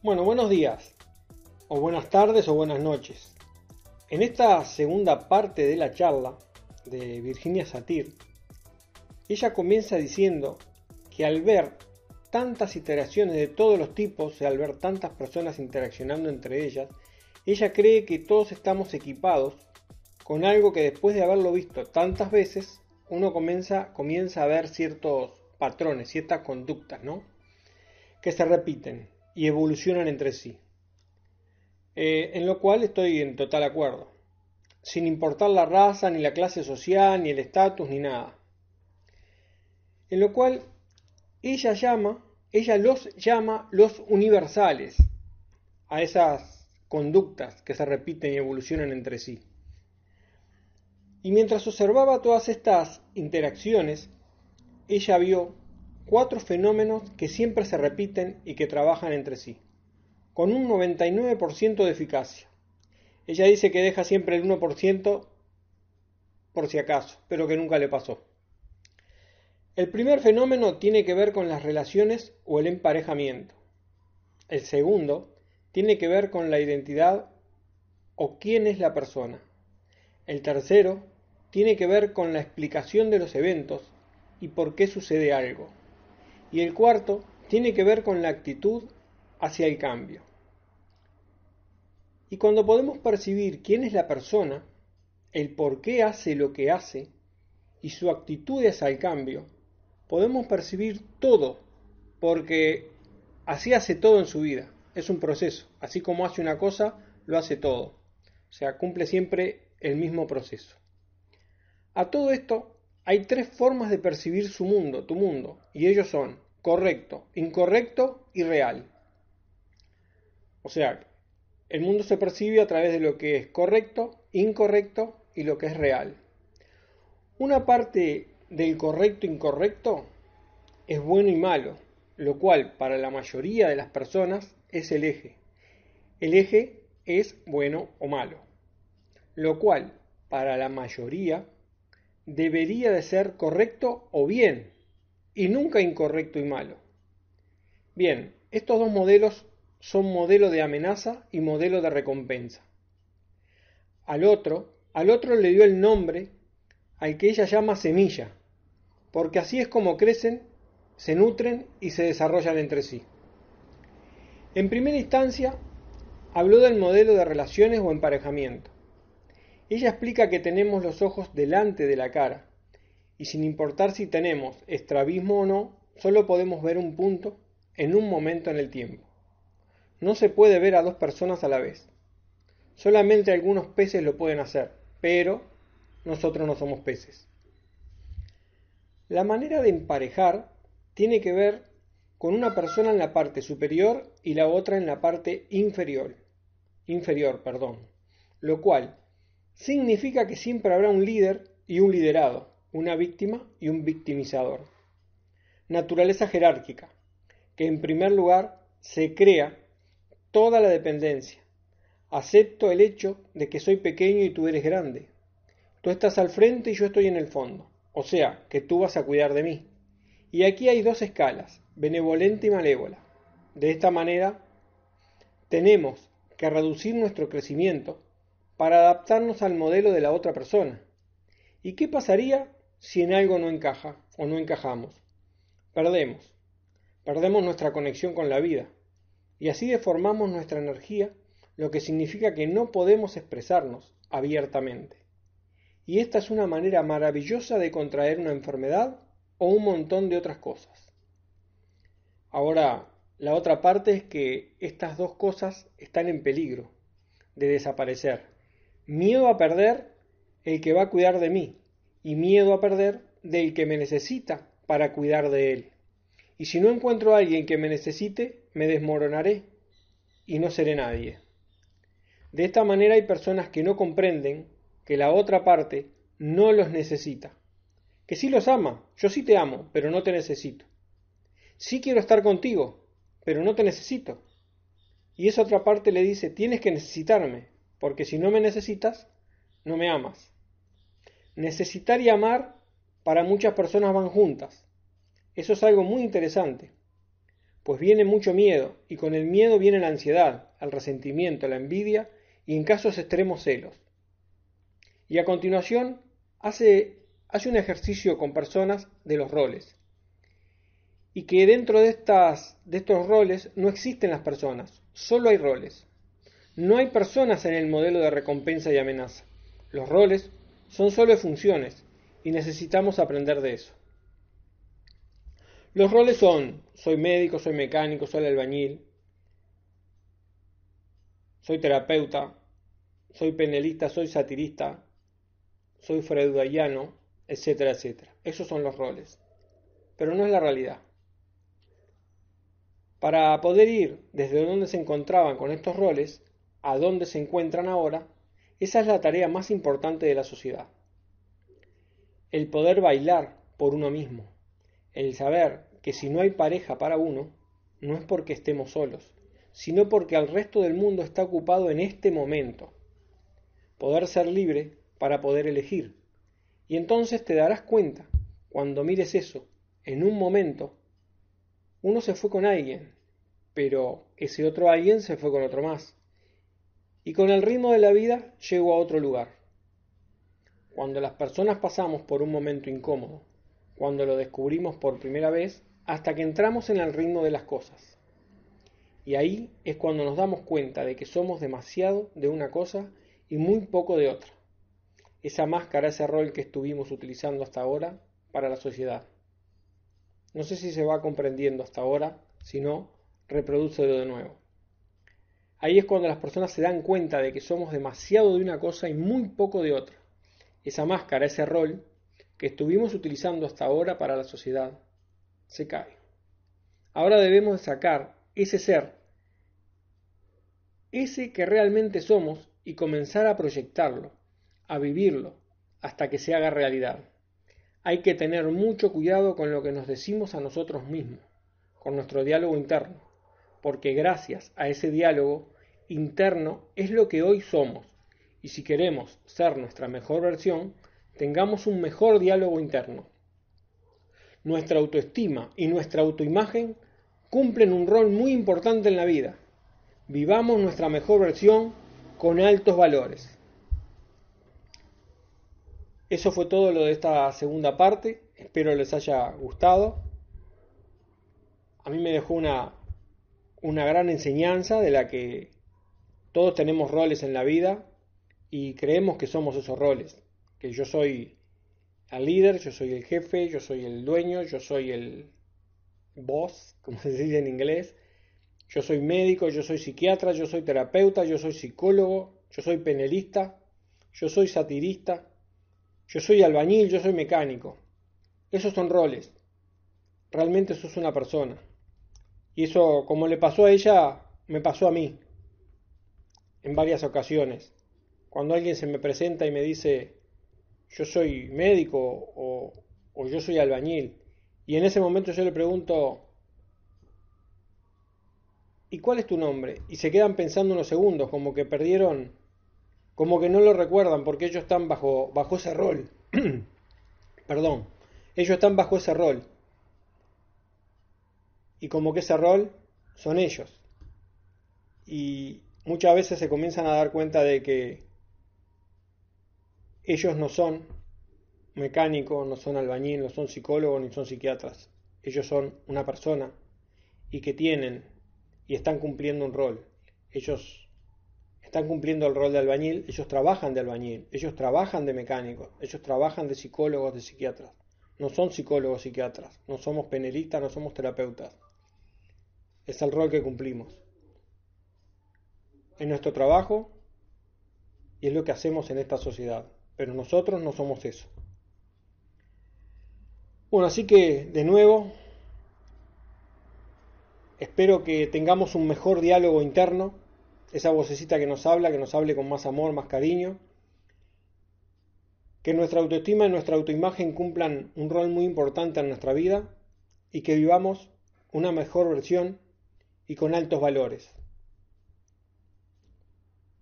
Bueno, buenos días, o buenas tardes o buenas noches. En esta segunda parte de la charla de Virginia Satir, ella comienza diciendo que al ver tantas iteraciones de todos los tipos y al ver tantas personas interaccionando entre ellas, ella cree que todos estamos equipados con algo que después de haberlo visto tantas veces, uno comienza, a ver ciertos patrones, ciertas conductas, ¿no? Que se repiten y evolucionan entre sí. Eh, en lo cual estoy en total acuerdo, sin importar la raza, ni la clase social, ni el estatus, ni nada. En lo cual ella llama, ella los llama los universales a esas conductas que se repiten y evolucionan entre sí. Y mientras observaba todas estas interacciones, ella vio cuatro fenómenos que siempre se repiten y que trabajan entre sí, con un 99% de eficacia. Ella dice que deja siempre el 1% por si acaso, pero que nunca le pasó. El primer fenómeno tiene que ver con las relaciones o el emparejamiento. El segundo tiene que ver con la identidad o quién es la persona. El tercero tiene que ver con la explicación de los eventos y por qué sucede algo. Y el cuarto tiene que ver con la actitud hacia el cambio. Y cuando podemos percibir quién es la persona, el por qué hace lo que hace y su actitud hacia el cambio, podemos percibir todo, porque así hace todo en su vida. Es un proceso. Así como hace una cosa, lo hace todo. O sea, cumple siempre el mismo proceso. A todo esto hay tres formas de percibir su mundo, tu mundo, y ellos son correcto, incorrecto y real. O sea, el mundo se percibe a través de lo que es correcto, incorrecto y lo que es real. Una parte del correcto incorrecto es bueno y malo, lo cual para la mayoría de las personas es el eje. El eje es bueno o malo, lo cual para la mayoría debería de ser correcto o bien, y nunca incorrecto y malo. Bien, estos dos modelos son modelo de amenaza y modelo de recompensa. Al otro, al otro le dio el nombre al que ella llama semilla, porque así es como crecen, se nutren y se desarrollan entre sí. En primera instancia, habló del modelo de relaciones o emparejamiento. Ella explica que tenemos los ojos delante de la cara, y sin importar si tenemos estrabismo o no, solo podemos ver un punto en un momento en el tiempo. No se puede ver a dos personas a la vez. Solamente algunos peces lo pueden hacer, pero nosotros no somos peces. La manera de emparejar tiene que ver con una persona en la parte superior y la otra en la parte inferior. Inferior, perdón. Lo cual significa que siempre habrá un líder y un liderado, una víctima y un victimizador. Naturaleza jerárquica, que en primer lugar se crea toda la dependencia. Acepto el hecho de que soy pequeño y tú eres grande. Tú estás al frente y yo estoy en el fondo, o sea, que tú vas a cuidar de mí. Y aquí hay dos escalas, benevolente y malévola. De esta manera, tenemos que reducir nuestro crecimiento para adaptarnos al modelo de la otra persona. ¿Y qué pasaría si en algo no encaja o no encajamos? Perdemos. Perdemos nuestra conexión con la vida. Y así deformamos nuestra energía, lo que significa que no podemos expresarnos abiertamente. Y esta es una manera maravillosa de contraer una enfermedad o un montón de otras cosas. Ahora, la otra parte es que estas dos cosas están en peligro de desaparecer miedo a perder el que va a cuidar de mí y miedo a perder del que me necesita para cuidar de él. Y si no encuentro a alguien que me necesite, me desmoronaré y no seré nadie. De esta manera hay personas que no comprenden que la otra parte no los necesita. Que sí los ama, yo sí te amo, pero no te necesito. Sí quiero estar contigo, pero no te necesito. Y esa otra parte le dice, tienes que necesitarme, porque si no me necesitas, no me amas. Necesitar y amar para muchas personas van juntas. Eso es algo muy interesante, pues viene mucho miedo, y con el miedo viene la ansiedad, el resentimiento, la envidia y en casos extremos celos. Y a continuación hace, un ejercicio con personas de los roles. Y que dentro de, de estos roles no existen las personas, solo hay roles. No hay personas en el modelo de recompensa y amenaza. Los roles son solo funciones y necesitamos aprender de eso. Los roles son, soy médico, soy mecánico, soy albañil, soy terapeuta, soy penelista, soy satirista, soy freudaiano, etcétera, etcétera. Esos son los roles. Pero no es la realidad. Para poder ir desde donde se encontraban con estos roles a donde se encuentran ahora, esa es la tarea más importante de la sociedad. El poder bailar por uno mismo, el saber que si no hay pareja para uno, no es porque estemos solos, sino porque el resto del mundo está ocupado en este momento. Poder ser libre para poder elegir. Y entonces te darás cuenta, cuando mires eso, en un momento, uno se fue con alguien, pero ese otro alguien se fue con otro más. Y con el ritmo de la vida llegó a otro lugar. Cuando las personas pasamos por un momento incómodo, cuando lo descubrimos por primera vez, hasta que entramos en el ritmo de las cosas. Y ahí es cuando nos damos cuenta de que somos demasiado de una cosa y muy poco de otra esa máscara, ese rol que estuvimos utilizando hasta ahora para la sociedad. No sé si se va comprendiendo hasta ahora, si no, reprodúcelo de nuevo. Ahí es cuando las personas se dan cuenta de que somos demasiado de una cosa y muy poco de otra. Esa máscara, ese rol que estuvimos utilizando hasta ahora para la sociedad, se cae. Ahora debemos sacar ese ser, ese que realmente somos y comenzar a proyectarlo, a vivirlo hasta que se haga realidad. Hay que tener mucho cuidado con lo que nos decimos a nosotros mismos, con nuestro diálogo interno, porque gracias a ese diálogo interno es lo que hoy somos, y si queremos ser nuestra mejor versión, tengamos un mejor diálogo interno. Nuestra autoestima y nuestra autoimagen cumplen un rol muy importante en la vida. Vivamos nuestra mejor versión con altos valores. Eso fue todo lo de esta segunda parte. Espero les haya gustado. A mí me dejó una, una gran enseñanza de la que todos tenemos roles en la vida y creemos que somos esos roles. Que yo soy el líder, yo soy el jefe, yo soy el dueño, yo soy el boss, como se dice en inglés. Yo soy médico, yo soy psiquiatra, yo soy terapeuta, yo soy psicólogo, yo soy penelista, yo soy satirista, yo soy albañil, yo soy mecánico. Esos son roles. Realmente eso es una persona. Y eso, como le pasó a ella, me pasó a mí. En varias ocasiones. Cuando alguien se me presenta y me dice, yo soy médico o, o yo soy albañil. Y en ese momento yo le pregunto, ¿y cuál es tu nombre? Y se quedan pensando unos segundos, como que perdieron como que no lo recuerdan porque ellos están bajo, bajo ese rol. Perdón, ellos están bajo ese rol. Y como que ese rol son ellos. Y muchas veces se comienzan a dar cuenta de que ellos no son mecánicos, no son albañil, no son psicólogos, ni son psiquiatras. Ellos son una persona y que tienen y están cumpliendo un rol. Ellos están cumpliendo el rol de albañil, ellos trabajan de albañil, ellos trabajan de mecánicos, ellos trabajan de psicólogos, de psiquiatras. No son psicólogos, psiquiatras, no somos penelistas, no somos terapeutas. Es el rol que cumplimos. Es nuestro trabajo y es lo que hacemos en esta sociedad. Pero nosotros no somos eso. Bueno, así que de nuevo, espero que tengamos un mejor diálogo interno esa vocecita que nos habla, que nos hable con más amor, más cariño, que nuestra autoestima y nuestra autoimagen cumplan un rol muy importante en nuestra vida y que vivamos una mejor versión y con altos valores.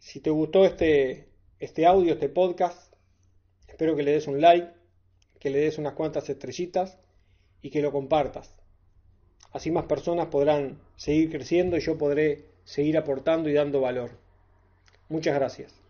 Si te gustó este, este audio, este podcast, espero que le des un like, que le des unas cuantas estrellitas y que lo compartas. Así más personas podrán seguir creciendo y yo podré seguir aportando y dando valor. Muchas gracias.